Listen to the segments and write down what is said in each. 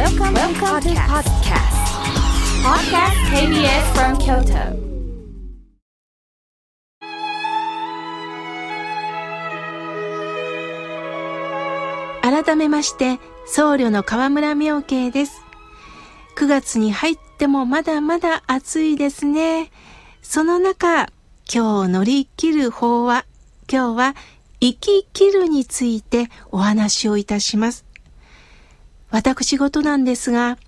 Welcome, Welcome to podcast. Podcast KBS from Kyoto. 改めまして僧侶の河村明慶です9月に入ってもまだまだ暑いですねその中今日乗り切る法は今日は生き切るについてお話をいたします私事なんですが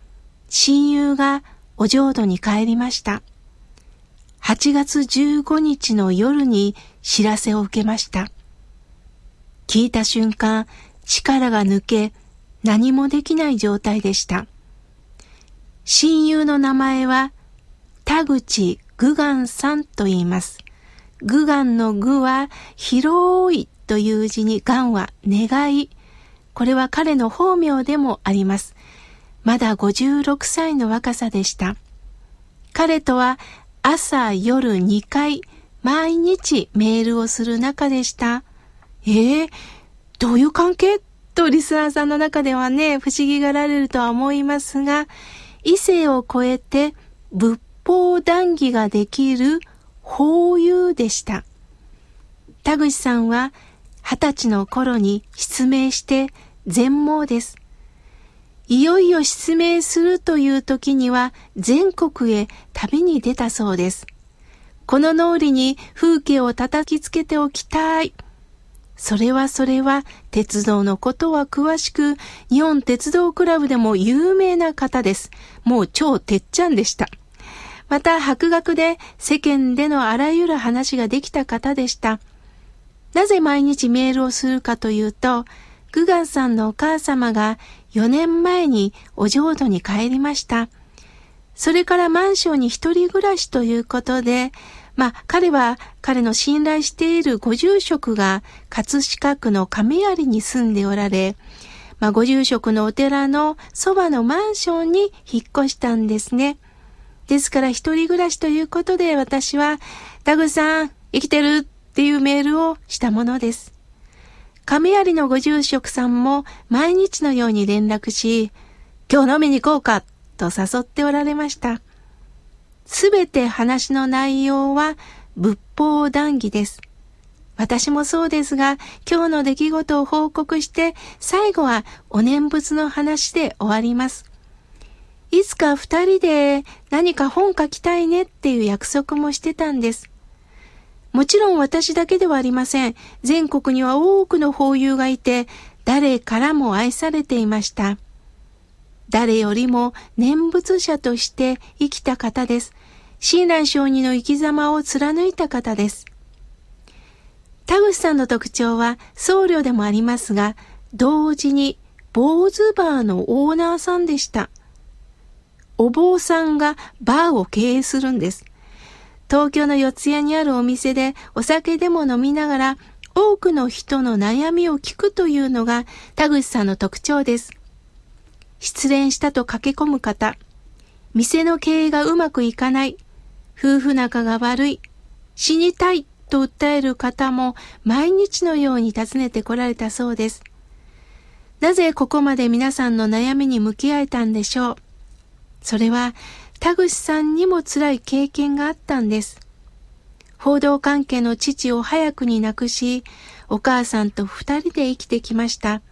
親友がお浄土に帰りました8月15日の夜に知らせを受けました聞いた瞬間力が抜け何もできない状態でした。親友の名前は田口具願さんと言います。具願の具は広いという字に願は願い。これは彼の法名でもあります。まだ56歳の若さでした。彼とは朝夜2回毎日メールをする仲でした。ええーどういう関係？とリスナーさんの中ではね、不思議がられるとは思いますが、異性を超えて仏法談義ができる法友でした。田口さんは二十歳の頃に失明して全盲です。いよいよ失明するという時には全国へ旅に出たそうです。この脳裏に風景を叩きつけておきたい。それはそれは鉄道のことは詳しく、日本鉄道クラブでも有名な方です。もう超てっちゃんでした。また博学で世間でのあらゆる話ができた方でした。なぜ毎日メールをするかというと、グガンさんのお母様が4年前にお浄土に帰りました。それからマンションに一人暮らしということで、まあ、彼は彼の信頼しているご住職が葛飾区の亀有に住んでおられ、まあ、ご住職のお寺のそばのマンションに引っ越したんですね。ですから一人暮らしということで私は、田口さん、生きてるっていうメールをしたものです。亀有のご住職さんも毎日のように連絡し、今日飲みに行こうかと誘っておられました。すべて話の内容は仏法談義です。私もそうですが、今日の出来事を報告して、最後はお念仏の話で終わります。いつか二人で何か本書きたいねっていう約束もしてたんです。もちろん私だけではありません。全国には多くの法友がいて、誰からも愛されていました。誰よりも念仏者として生きた方です。親鸞上人の生き様を貫いた方です。田口さんの特徴は僧侶でもありますが、同時に坊主バーのオーナーさんでした。お坊さんがバーを経営するんです。東京の四谷にあるお店でお酒でも飲みながら多くの人の悩みを聞くというのが田口さんの特徴です。失恋したと駆け込む方、店の経営がうまくいかない、夫婦仲が悪い、死にたいと訴える方も毎日のように訪ねてこられたそうです。なぜここまで皆さんの悩みに向き合えたんでしょう？それは田口さんにも辛い経験があったんです。報道関係の父を早くに亡くし、お母さんと二人で生きてきました。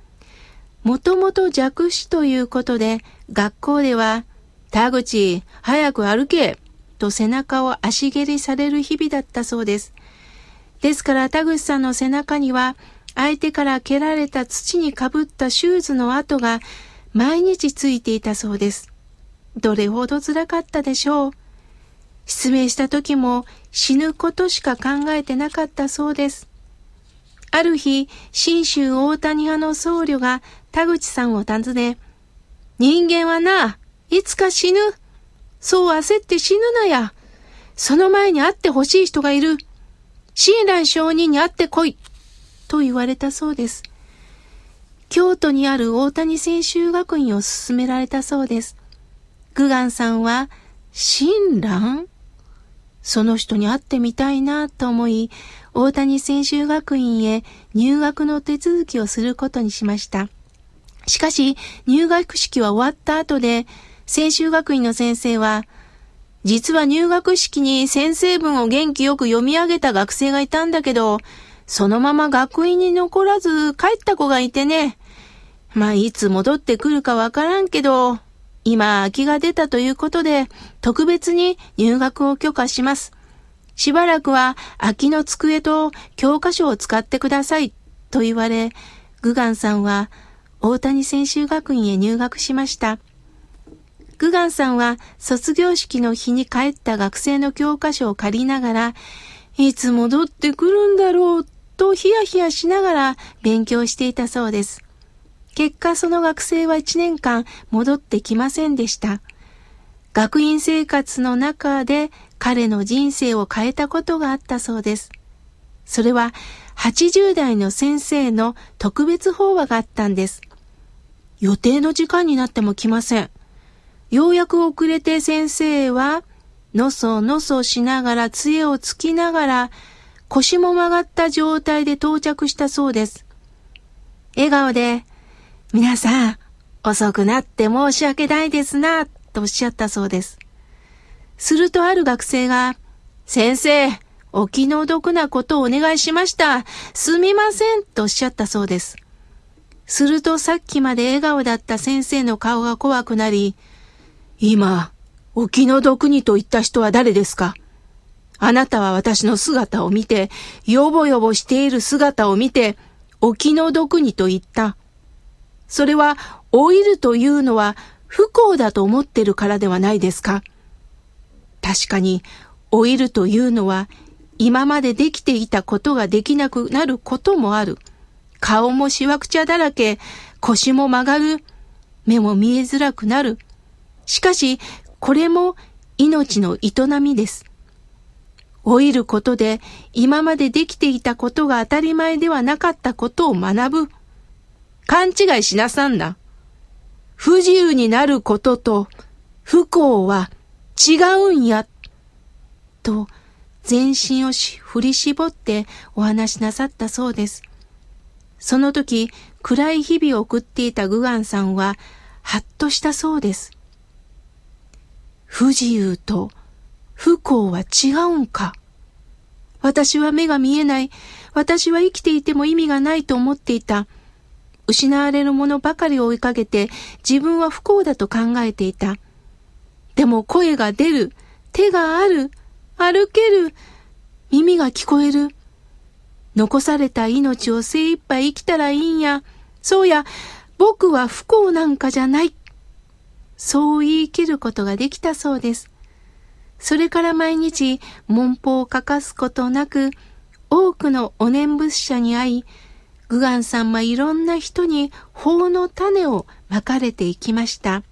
もともと弱視ということで、学校では、田口、早く歩けと背中を足蹴りされる日々だったそうです。ですから田口さんの背中には相手から蹴られた土にかぶったシューズの跡が毎日ついていたそうです。どれほど辛かったでしょう？失明した時も死ぬことしか考えてなかったそうです。ある日、新州大谷派の僧侶が田口さんを訪ね、人間はな、いつか死ぬ。そう焦って死ぬなや。その前に会ってほしい人がいる。親鸞上人に会ってこい。と言われたそうです。京都にある大谷専修学院を勧められたそうです。グガンさんは、親鸞その人に会ってみたいなと思い、大谷専修学院へ入学の手続きをすることにしました。しかし、入学式は終わった後で、専修学院の先生は、実は入学式に先生文を元気よく読み上げた学生がいたんだけど、そのまま学院に残らず帰った子がいてね。まあ、いつ戻ってくるかわからんけど、今空きが出たということで、特別に入学を許可します。しばらくは空きの机と教科書を使ってください、と言われ、グガンさんは大谷専修学院へ入学しました。グガンさんは卒業式の日に帰った学生の教科書を借りながら、いつ戻ってくるんだろうとヒヤヒヤしながら勉強していたそうです。結果その学生は1年間戻ってきませんでした。学院生活の中で彼の人生を変えたことがあったそうです。それは80代の先生の特別法話があったんです。予定の時間になっても来ません。ようやく遅れて先生は、のそのそしながら杖をつきながら、腰も曲がった状態で到着したそうです。笑顔で、皆さん、遅くなって申し訳ないですな、とおっしゃったそうです。するとある学生が、先生、お気の毒なことをお願いしました。すみません、とおっしゃったそうです。するとさっきまで笑顔だった先生の顔が怖くなり、今、お気の毒にと言った人は誰ですか？あなたは私の姿を見て、よぼよぼしている姿を見て、お気の毒にと言った。それは、老いるというのは不幸だと思ってるからではないですか？確かに、老いるというのは、今までできていたことができなくなることもある。顔もしわくちゃだらけ、腰も曲がる、目も見えづらくなる。しかし、これも命の営みです。老いることで今までできていたことが当たり前ではなかったことを学ぶ。勘違いしなさんな。不自由になることと不幸は違うんや。と全身を振り絞ってお話しなさったそうです。その時、暗い日々を送っていたグガンさんは、はっとしたそうです。不自由と不幸は違うんか。私は目が見えない。私は生きていても意味がないと思っていた。失われるものばかりを追いかけて自分は不幸だと考えていた。でも声が出る。手がある。歩ける。耳が聞こえる。残された命を精一杯生きたらいいんや。そうや、僕は不幸なんかじゃない。そう言い切ることができたそうです。それから毎日文法を欠かすことなく、多くのお念仏者に会い、グガンさんはいろんな人に法の種をまかれていきました。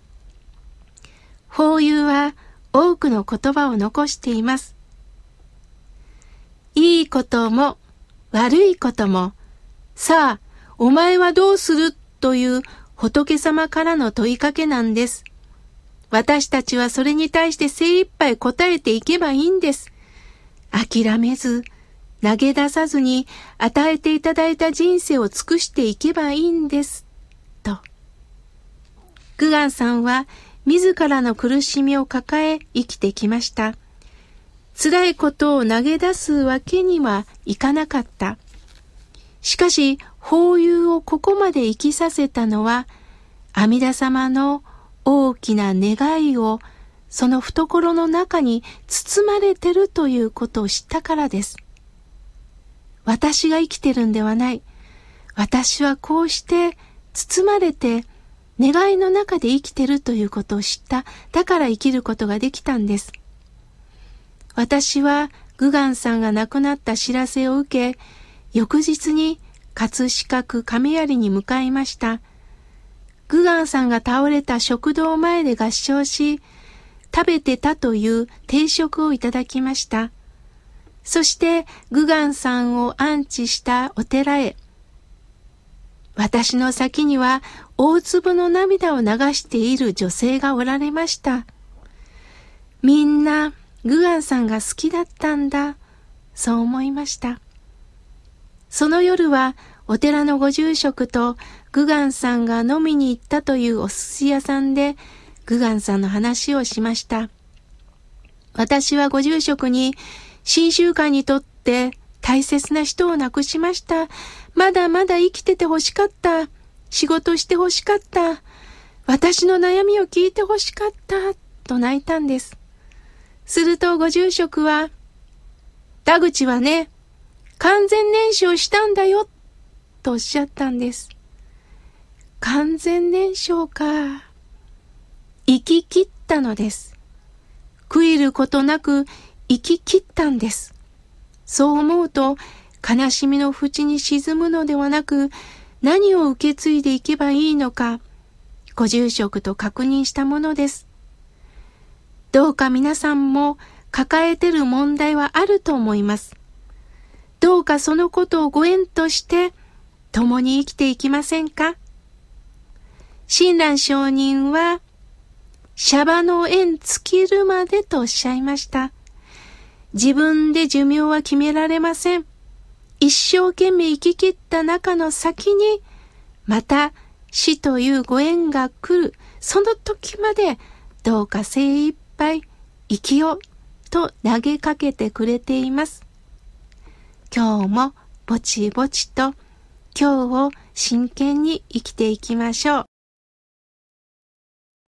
法友は多くの言葉を残しています。いいことも悪いことも、さあ、お前はどうするという仏様からの問いかけなんです。私たちはそれに対して精一杯答えていけばいいんです。諦めず、投げ出さずに与えていただいた人生を尽くしていけばいいんです。と。グガンさんは自らの苦しみを抱え生きてきました。辛いことを投げ出すわけにはいかなかった。しかし、法友をここまで生きさせたのは、阿弥陀様の大きな願いをその懐の中に包まれてるということを知ったからです。私が生きてるんではない。私はこうして包まれて願いの中で生きてるということを知った。だから生きることができたんです。私はグガンさんが亡くなった知らせを受け、翌日に葛飾区亀有に向かいました。グガンさんが倒れた食堂前で合唱し、食べてたという定食をいただきました。そしてグガンさんを安置したお寺へ。私の先には大粒の涙を流している女性がおられました。みんなグアンさんが好きだったんだ。そう思いました。その夜はお寺のご住職とグガンさんが飲みに行ったというお寿司屋さんで、グガンさんの話をしました。私はご住職に、新習慣にとって大切な人を亡くしました。まだまだ生きてて欲しかった。仕事して欲しかった。私の悩みを聞いて欲しかった。と泣いたんです。するとご住職は、田口はね、完全燃焼したんだよ、とおっしゃったんです。完全燃焼か。生き切ったのです。悔いることなく生き切ったんです。そう思うと、悲しみの淵に沈むのではなく、何を受け継いでいけばいいのか、ご住職と確認したものです。どうか皆さんも抱えてる問題はあると思います。どうかそのことをご縁として共に生きていきませんか？親鸞上人は、シャバの縁尽きるまでとおっしゃいました。自分で寿命は決められません。一生懸命生き切った中の先に、また死というご縁が来る、その時までどうか精一杯生きようと投げかけてくれています。今日もぼちぼちと今日を真剣に生きていきましょう。